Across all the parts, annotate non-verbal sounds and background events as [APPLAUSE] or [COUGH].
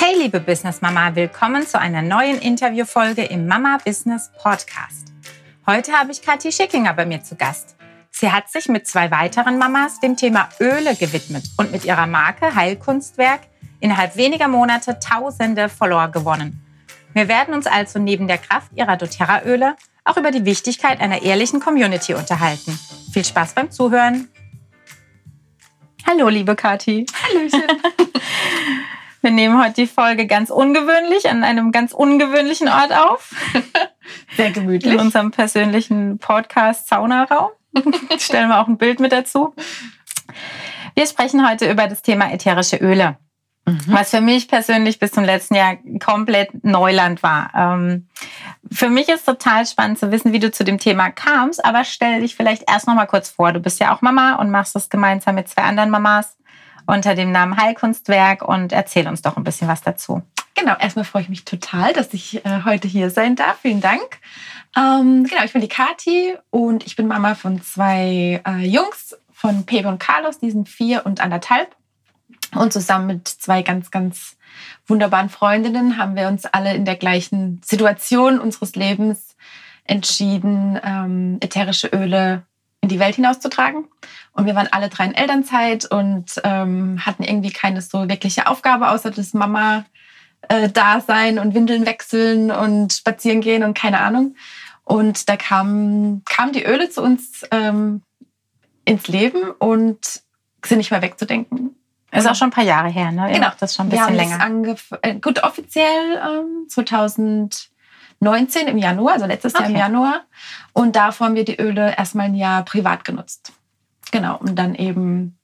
Hey liebe Business Mama, willkommen zu einer neuen Interviewfolge im Mama Business Podcast. Heute habe ich Kathi Schickinger bei mir zu Gast. Sie hat sich mit zwei weiteren Mamas dem Thema Öle gewidmet und mit ihrer Marke Heilkunstwerk innerhalb weniger Monate tausende Follower gewonnen. Wir werden uns also neben der Kraft ihrer doTERRA-Öle auch über die Wichtigkeit einer ehrlichen Community unterhalten. Viel Spaß beim Zuhören. Hallo, liebe Kathi. Hallöchen. [LAUGHS] Wir nehmen heute die Folge ganz ungewöhnlich an einem ganz ungewöhnlichen Ort auf. [LAUGHS] Sehr gemütlich. In unserem persönlichen Podcast Saunaraum. [LAUGHS] Stellen wir auch ein Bild mit dazu. Wir sprechen heute über das Thema ätherische Öle. Mhm. Was für mich persönlich bis zum letzten Jahr komplett Neuland war. Ähm, für mich ist total spannend zu wissen, wie du zu dem Thema kamst, aber stell dich vielleicht erst noch mal kurz vor. Du bist ja auch Mama und machst das gemeinsam mit zwei anderen Mamas unter dem Namen Heilkunstwerk und erzähl uns doch ein bisschen was dazu. Genau, erstmal freue ich mich total, dass ich äh, heute hier sein darf. Vielen Dank. Ähm, genau, ich bin die Kati und ich bin Mama von zwei äh, Jungs, von Pepe und Carlos, die sind vier und anderthalb. Und zusammen mit zwei ganz, ganz wunderbaren Freundinnen haben wir uns alle in der gleichen Situation unseres Lebens entschieden, ähm, ätherische Öle in die Welt hinauszutragen. Und wir waren alle drei in Elternzeit und ähm, hatten irgendwie keine so wirkliche Aufgabe, außer das Mama äh, da sein und Windeln wechseln und spazieren gehen und keine Ahnung. Und da kamen kam die Öle zu uns ähm, ins Leben und sind nicht mehr wegzudenken. Ist auch schon ein paar Jahre her, ne? Genau, das ist schon ein bisschen länger. Äh, gut, offiziell ähm, 2000 19 im Januar, also letztes okay. Jahr im Januar. Und davor haben wir die Öle erstmal ein Jahr privat genutzt. Genau, um dann eben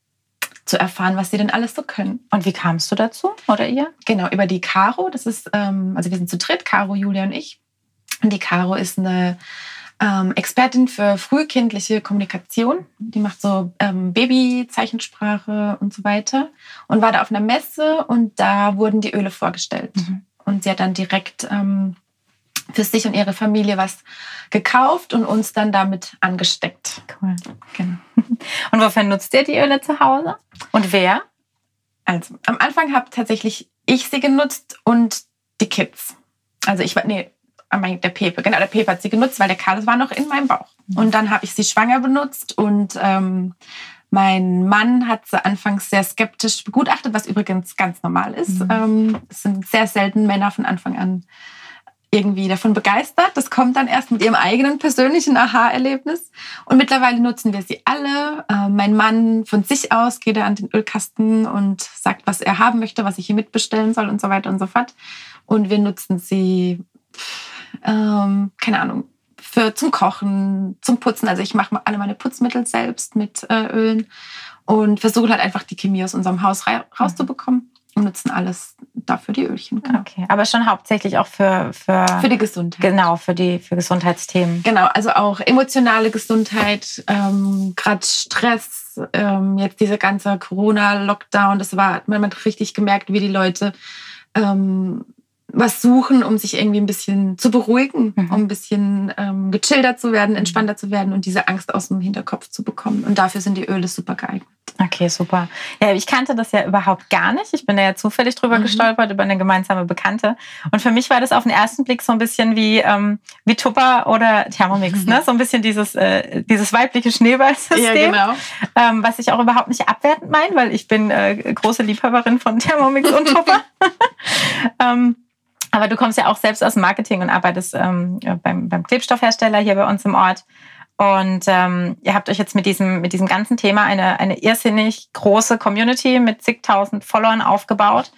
zu erfahren, was sie denn alles so können. Und wie kamst du dazu oder ihr? Genau, über die Caro. Das ist, ähm, also wir sind zu dritt, Caro, Julia und ich. Und die Caro ist eine ähm, Expertin für frühkindliche Kommunikation. Die macht so ähm, Babyzeichensprache und so weiter. Und war da auf einer Messe und da wurden die Öle vorgestellt. Mhm. Und sie hat dann direkt ähm, für sich und ihre Familie was gekauft und uns dann damit angesteckt. Cool. Genau. [LAUGHS] Und wofür nutzt ihr die Öle zu Hause? Und wer? Also, am Anfang habe tatsächlich ich sie genutzt und die Kids. Also ich war, nee, der Pepe, genau, der Pepe hat sie genutzt, weil der Carlos war noch in meinem Bauch. Mhm. Und dann habe ich sie schwanger benutzt und ähm, mein Mann hat sie anfangs sehr skeptisch begutachtet, was übrigens ganz normal ist. Mhm. Ähm, es sind sehr selten Männer von Anfang an irgendwie davon begeistert. Das kommt dann erst mit ihrem eigenen persönlichen Aha-Erlebnis. Und mittlerweile nutzen wir sie alle. Äh, mein Mann von sich aus geht er an den Ölkasten und sagt, was er haben möchte, was ich hier mitbestellen soll und so weiter und so fort. Und wir nutzen sie, ähm, keine Ahnung, für zum Kochen, zum Putzen. Also ich mache alle meine Putzmittel selbst mit äh, Ölen und versuche halt einfach die Chemie aus unserem Haus rauszubekommen und nutzen alles dafür die Ölchen. Genau. Okay, aber schon hauptsächlich auch für, für, für die Gesundheit. Genau, für die für Gesundheitsthemen. Genau, also auch emotionale Gesundheit, ähm, gerade Stress, ähm, jetzt dieser ganze Corona-Lockdown, das war, man hat richtig gemerkt, wie die Leute ähm, was suchen, um sich irgendwie ein bisschen zu beruhigen, mhm. um ein bisschen ähm, gechillter zu werden, entspannter zu werden und diese Angst aus dem Hinterkopf zu bekommen. Und dafür sind die Öle super geeignet. Okay, super. Ja, ich kannte das ja überhaupt gar nicht. Ich bin da ja zufällig drüber mhm. gestolpert, über eine gemeinsame Bekannte. Und für mich war das auf den ersten Blick so ein bisschen wie, ähm, wie Tupper oder Thermomix, mhm. ne? So ein bisschen dieses, äh, dieses weibliche Schneeballsystem. Ja, genau. Ähm, was ich auch überhaupt nicht abwertend meine, weil ich bin äh, große Liebhaberin von Thermomix und Tupper. [LAUGHS] [LAUGHS] ähm, aber du kommst ja auch selbst aus dem Marketing und arbeitest ähm, beim, beim Klebstoffhersteller hier bei uns im Ort. Und ähm, ihr habt euch jetzt mit diesem, mit diesem ganzen Thema eine, eine irrsinnig große Community mit zigtausend Followern aufgebaut.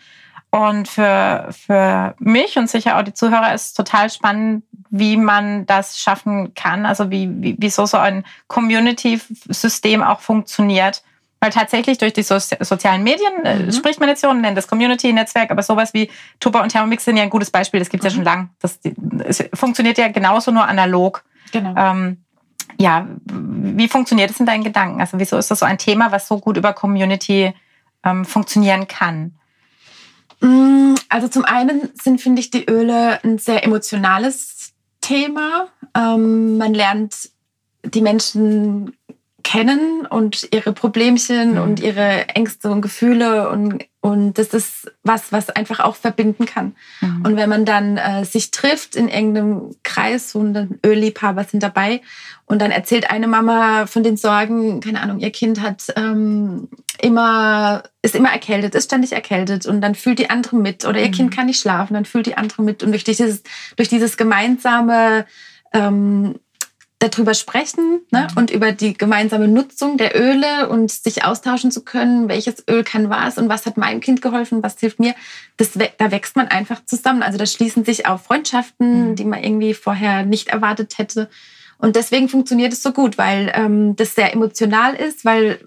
Und für, für mich und sicher auch die Zuhörer ist total spannend, wie man das schaffen kann. Also wie, wie, wie so, so ein Community-System auch funktioniert weil tatsächlich durch die so sozialen Medien äh, mhm. spricht man jetzt so und nennt das Community-Netzwerk, aber sowas wie Tuba und Thermomix sind ja ein gutes Beispiel, das gibt es mhm. ja schon lang. Das, das funktioniert ja genauso nur analog. Genau. Ähm, ja, wie funktioniert das in deinen Gedanken? Also wieso ist das so ein Thema, was so gut über Community ähm, funktionieren kann? Mm, also zum einen sind, finde ich, die Öle ein sehr emotionales Thema. Ähm, man lernt die Menschen kennen und ihre Problemchen mhm. und ihre Ängste und Gefühle und, Und das ist was, was einfach auch verbinden kann. Mhm. Und wenn man dann äh, sich trifft in irgendeinem Kreis, so ein Ölliebhaber sind dabei und dann erzählt eine Mama von den Sorgen, keine Ahnung, ihr Kind hat ähm, immer, ist immer erkältet, ist ständig erkältet und dann fühlt die andere mit oder ihr mhm. Kind kann nicht schlafen, dann fühlt die andere mit und durch dieses, durch dieses gemeinsame ähm, darüber sprechen ne? Mhm. und über die gemeinsame Nutzung der Öle und sich austauschen zu können, welches Öl kann was und was hat meinem Kind geholfen, was hilft mir. Das, da wächst man einfach zusammen. Also da schließen sich auch Freundschaften, mhm. die man irgendwie vorher nicht erwartet hätte. Und deswegen funktioniert es so gut, weil ähm, das sehr emotional ist, weil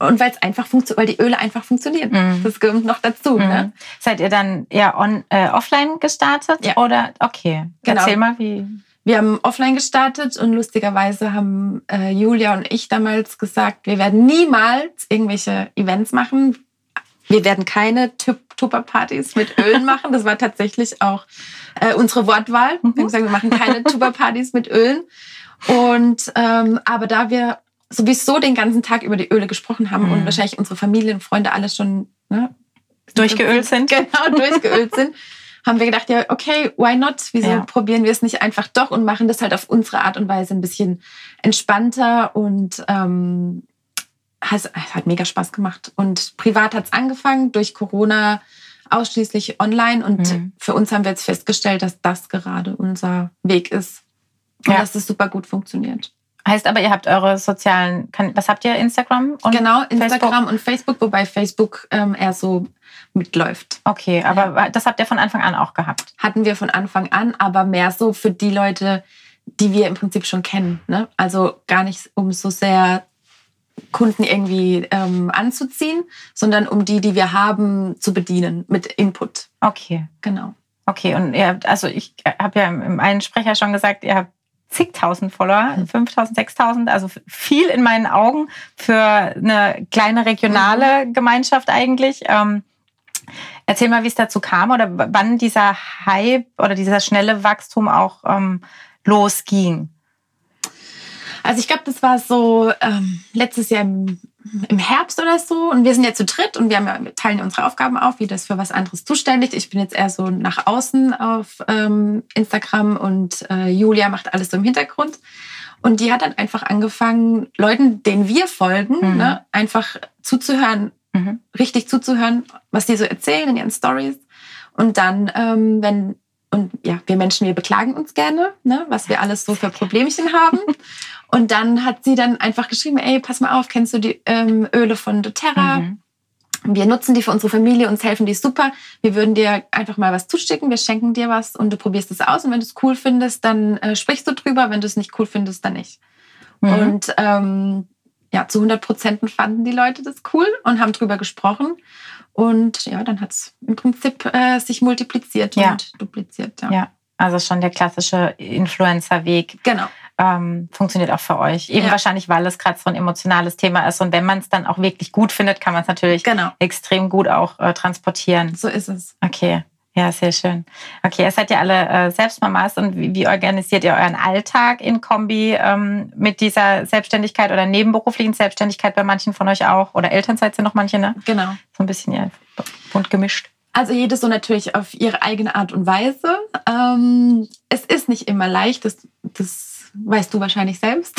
und weil es einfach funktioniert, weil die Öle einfach funktionieren. Mhm. Das kommt noch dazu. Ne? Mhm. Ne? Seid ihr dann eher on, äh, offline gestartet ja. oder okay? Genau. Erzähl mal, wie. Wir haben offline gestartet und lustigerweise haben äh, Julia und ich damals gesagt, wir werden niemals irgendwelche Events machen. Wir werden keine Tupper-Partys mit Ölen [LAUGHS] machen. Das war tatsächlich auch äh, unsere Wortwahl. Wir haben gesagt, wir machen keine [LAUGHS] Tupper-Partys mit Ölen. Und ähm, aber da wir sowieso den ganzen Tag über die Öle gesprochen haben mhm. und wahrscheinlich unsere Familie und Freunde alles schon ne, durchgeölt sind. [LAUGHS] Genau, durchgeölt sind, haben wir gedacht, ja, okay, why not? Wieso ja. probieren wir es nicht einfach doch und machen das halt auf unsere Art und Weise ein bisschen entspannter und ähm, es hat mega Spaß gemacht. Und privat hat es angefangen, durch Corona ausschließlich online. Und mhm. für uns haben wir jetzt festgestellt, dass das gerade unser Weg ist. Und ja. dass es super gut funktioniert. Heißt aber, ihr habt eure sozialen, was habt ihr, Instagram? Und genau, Instagram Facebook? und Facebook, wobei Facebook ähm, eher so mitläuft. Okay, aber ja. das habt ihr von Anfang an auch gehabt? Hatten wir von Anfang an, aber mehr so für die Leute, die wir im Prinzip schon kennen. Ne? Also gar nicht um so sehr Kunden irgendwie ähm, anzuziehen, sondern um die, die wir haben, zu bedienen mit Input. Okay. Genau. Okay, und ihr habt, also ich habe ja im einen Sprecher schon gesagt, ihr habt zigtausend Follower, 5000, 6000, also viel in meinen Augen für eine kleine regionale mhm. Gemeinschaft eigentlich. Ähm, erzähl mal, wie es dazu kam oder wann dieser Hype oder dieser schnelle Wachstum auch ähm, losging. Also ich glaube, das war so ähm, letztes Jahr im im Herbst oder so und wir sind ja zu dritt und wir, haben ja, wir teilen unsere Aufgaben auf, wie das für was anderes zuständig. Ich bin jetzt eher so nach außen auf ähm, Instagram und äh, Julia macht alles so im Hintergrund. Und die hat dann einfach angefangen, Leuten, denen wir folgen, mhm. ne, einfach zuzuhören, mhm. richtig zuzuhören, was die so erzählen in ihren Stories. Und dann, ähm, wenn und ja, wir Menschen, wir beklagen uns gerne, ne, was wir alles so für Problemchen haben. [LAUGHS] Und dann hat sie dann einfach geschrieben, ey, pass mal auf, kennst du die ähm, Öle von doTERRA? Mhm. Wir nutzen die für unsere Familie, uns helfen die super. Wir würden dir einfach mal was zuschicken, wir schenken dir was und du probierst es aus. Und wenn du es cool findest, dann äh, sprichst du drüber. Wenn du es nicht cool findest, dann nicht. Mhm. Und ähm, ja, zu 100 Prozent fanden die Leute das cool und haben drüber gesprochen. Und ja, dann hat es im Prinzip äh, sich multipliziert ja. und dupliziert. Ja. ja, also schon der klassische Influencer-Weg. Genau ähm, funktioniert auch für euch. Eben ja. wahrscheinlich, weil es gerade so ein emotionales Thema ist. Und wenn man es dann auch wirklich gut findet, kann man es natürlich genau. extrem gut auch äh, transportieren. So ist es. Okay. Ja, sehr schön. Okay, ihr seid ja alle äh, Selbstmamas und wie, wie, organisiert ihr euren Alltag in Kombi ähm, mit dieser Selbstständigkeit oder nebenberuflichen Selbstständigkeit bei manchen von euch auch? Oder Elternzeit sind noch manche, ne? Genau. So ein bisschen ja, bunt gemischt. Also jedes so natürlich auf ihre eigene Art und Weise. Ähm, es ist nicht immer leicht, das, das weißt du wahrscheinlich selbst.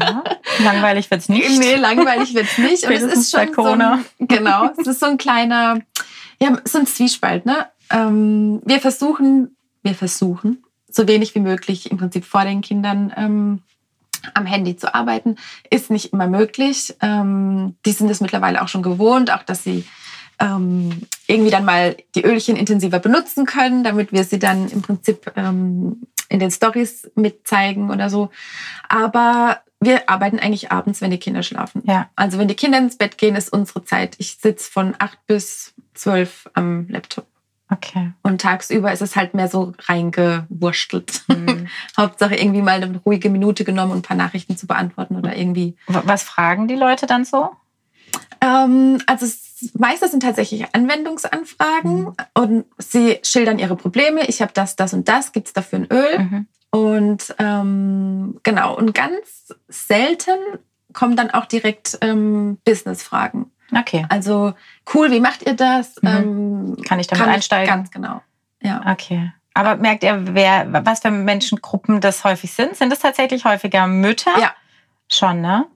Ja, [LAUGHS] langweilig wird es nicht. Nee, langweilig wird es nicht. Und es ist schon. So ein, genau, es ist so ein kleiner, ja, so ein Zwiespalt. Ne? Ähm, wir versuchen, wir versuchen, so wenig wie möglich im Prinzip vor den Kindern ähm, am Handy zu arbeiten. Ist nicht immer möglich. Ähm, die sind es mittlerweile auch schon gewohnt, auch dass sie ähm, irgendwie dann mal die Ölchen intensiver benutzen können, damit wir sie dann im Prinzip ähm, in den Stories mitzeigen oder so. Aber wir arbeiten eigentlich abends, wenn die Kinder schlafen. Ja. Also wenn die Kinder ins Bett gehen, ist unsere Zeit. Ich sitze von acht bis zwölf am Laptop. Okay. Und tagsüber ist es halt mehr so reingewurstelt. Mhm. [LAUGHS] Hauptsache irgendwie mal eine ruhige Minute genommen und ein paar Nachrichten zu beantworten oder irgendwie. Was fragen die Leute dann so? Ähm, also meistens sind tatsächlich Anwendungsanfragen mhm. und sie schildern ihre Probleme. Ich habe das, das und das. Gibt es dafür ein Öl? Mhm. Und ähm, genau, und ganz selten kommen dann auch direkt ähm, Business-Fragen. Okay. Also cool, wie macht ihr das? Mhm. Ähm, Kann ich damit kann einsteigen? ganz genau. Ja. Okay. Aber merkt ihr, wer, was für Menschengruppen das häufig sind? Sind es tatsächlich häufiger Mütter? Ja. Schon, ne?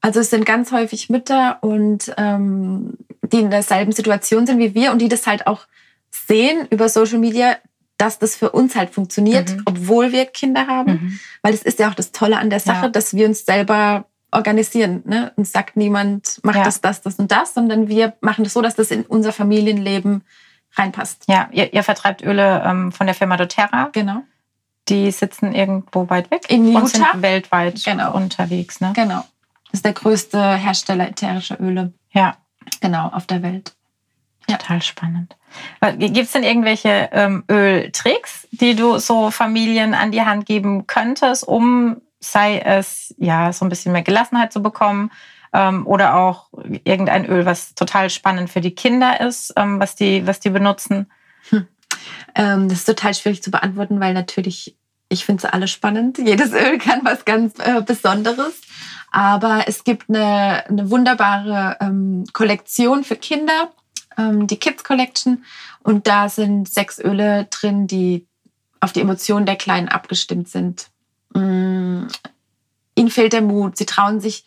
Also es sind ganz häufig Mütter und ähm, die in derselben Situation sind wie wir und die das halt auch sehen über Social Media, dass das für uns halt funktioniert, Mhm. obwohl wir Kinder haben. Mhm. Weil es ist ja auch das Tolle an der Sache, Ja. dass wir uns selber organisieren. Ne? Uns sagt niemand, mach Ja. das, das, das und das, sondern wir machen das so, dass das in unser Familienleben reinpasst. Ja, ihr, ihr vertreibt Öle ähm, von der Firma doTERRA. Genau. Die sitzen irgendwo weit weg In und sind Utah. weltweit Genau. unterwegs, ne? Genau. Das ist der größte Hersteller ätherischer Öle. Ja, Genau, auf der Welt. Ja. total spannend. Gibt es denn irgendwelche ähm, Öltricks, die du so Familien an die Hand geben könntest, um, sei es ja so ein bisschen mehr Gelassenheit zu bekommen ähm, oder auch irgendein Öl, was total spannend für die Kinder ist, ähm, was, die, was die benutzen? Ähm, das ist total schwierig zu beantworten, weil natürlich, ich finde sie alle spannend. Jedes Öl kann was ganz äh, Besonderes. Aber es gibt eine, eine wunderbare ähm, Kollektion für Kinder, ähm, die Kids Collection. Und da sind sechs Öle drin, die auf die Emotionen der Kleinen abgestimmt sind. Ihnen fehlt der Mut. Sie trauen sich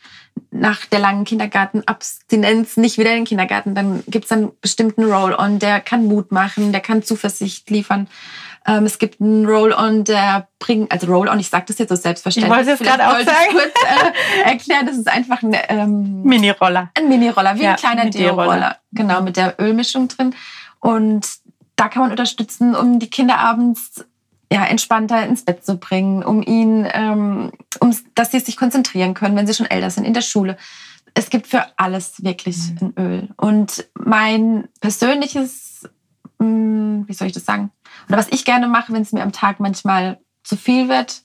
nach der langen Kindergartenabstinenz nicht wieder in den Kindergarten. Dann gibt es einen bestimmten Roll-on, der kann Mut machen, der kann Zuversicht liefern. Ähm, es gibt einen Roll-on, der bringt, also Roll-on, ich sage das jetzt so selbstverständlich. Ich wollte es gerade auch sollte ich sagen. kurz äh, erklären, das ist einfach ein, ähm, Mini-Roller. ein Mini-Roller, wie Ja, ein kleiner ein Deo-Roller. Deo-Roller. Genau, mit der Ölmischung drin. Und da kann man unterstützen, um die Kinder abends ja, entspannter ins Bett zu bringen, um ihn, ähm, um, dass sie sich konzentrieren können, wenn sie schon älter sind, in der Schule. Es gibt für alles wirklich Mhm. ein Öl. Und mein persönliches, mh, wie soll ich das sagen? Oder was ich gerne mache, wenn es mir am Tag manchmal zu viel wird,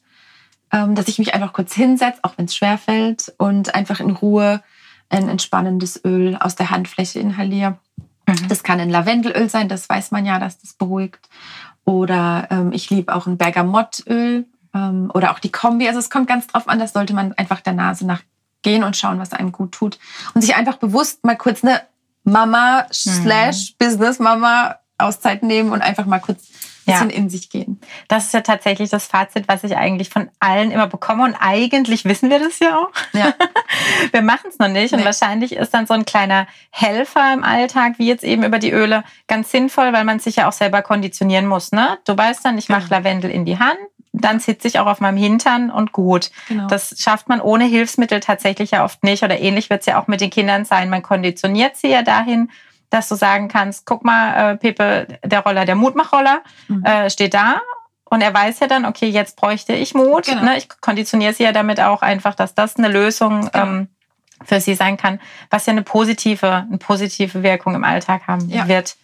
ähm, dass ich mich einfach kurz hinsetze, auch wenn es schwer fällt, und einfach in Ruhe ein entspannendes Öl aus der Handfläche inhaliere. Mhm. Das kann ein Lavendelöl sein, das weiß man ja, dass das beruhigt. Oder ähm, ich liebe auch ein Bergamottöl ähm, oder auch die Kombi. Also es kommt ganz drauf an, das sollte man einfach der Nase nach gehen und schauen, was einem gut tut. Und sich einfach bewusst mal kurz eine Mama slash Business Mama Auszeit nehmen und einfach mal kurz ein Ja. bisschen in sich gehen. Das ist ja tatsächlich das Fazit, was ich eigentlich von allen immer bekomme. Und eigentlich wissen wir das ja auch. Ja. [LAUGHS] Wir machen es noch nicht. Und Nee. wahrscheinlich ist dann so ein kleiner Helfer im Alltag, wie jetzt eben über die Öle, ganz sinnvoll, weil man sich ja auch selber konditionieren muss. Ne? Du weißt dann, ich mache Genau. Lavendel in die Hand, dann sitze ich auch auf meinem Hintern und gut. Genau. Das schafft man ohne Hilfsmittel tatsächlich ja oft nicht. Oder ähnlich wird es ja auch mit den Kindern sein. Man konditioniert sie ja dahin, dass du sagen kannst, guck mal, äh, Pepe, der Roller, der Mutmachroller, Mhm. äh, steht da. Und er weiß ja dann, okay, jetzt bräuchte ich Mut. Genau. Ne? Ich konditioniere sie ja damit auch einfach, dass das eine Lösung Genau. ähm, für sie sein kann, was ja eine positive, eine positive Wirkung im Alltag haben Ja. wird.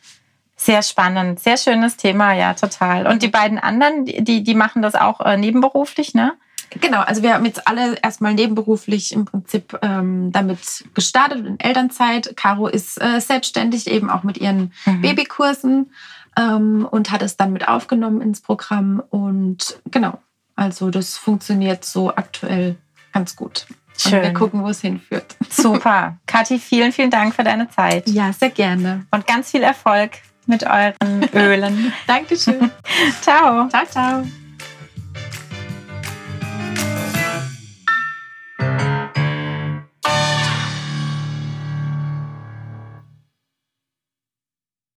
Sehr spannend, sehr schönes Thema, ja, total. Und die beiden anderen, die, die machen das auch äh, nebenberuflich, ne? Genau, also wir haben jetzt alle erstmal nebenberuflich im Prinzip ähm, damit gestartet in Elternzeit. Caro ist äh, selbstständig eben auch mit ihren Mhm. Babykursen ähm, und hat es dann mit aufgenommen ins Programm. Und genau, also das funktioniert so aktuell ganz gut. Und wir Schön. gucken, wo es hinführt. Super. [LAUGHS] Kathi, vielen, vielen Dank für deine Zeit Ja, sehr gerne. und ganz viel Erfolg mit euren [LAUGHS] Ölen. Dankeschön. [LAUGHS] Ciao. ciao, ciao.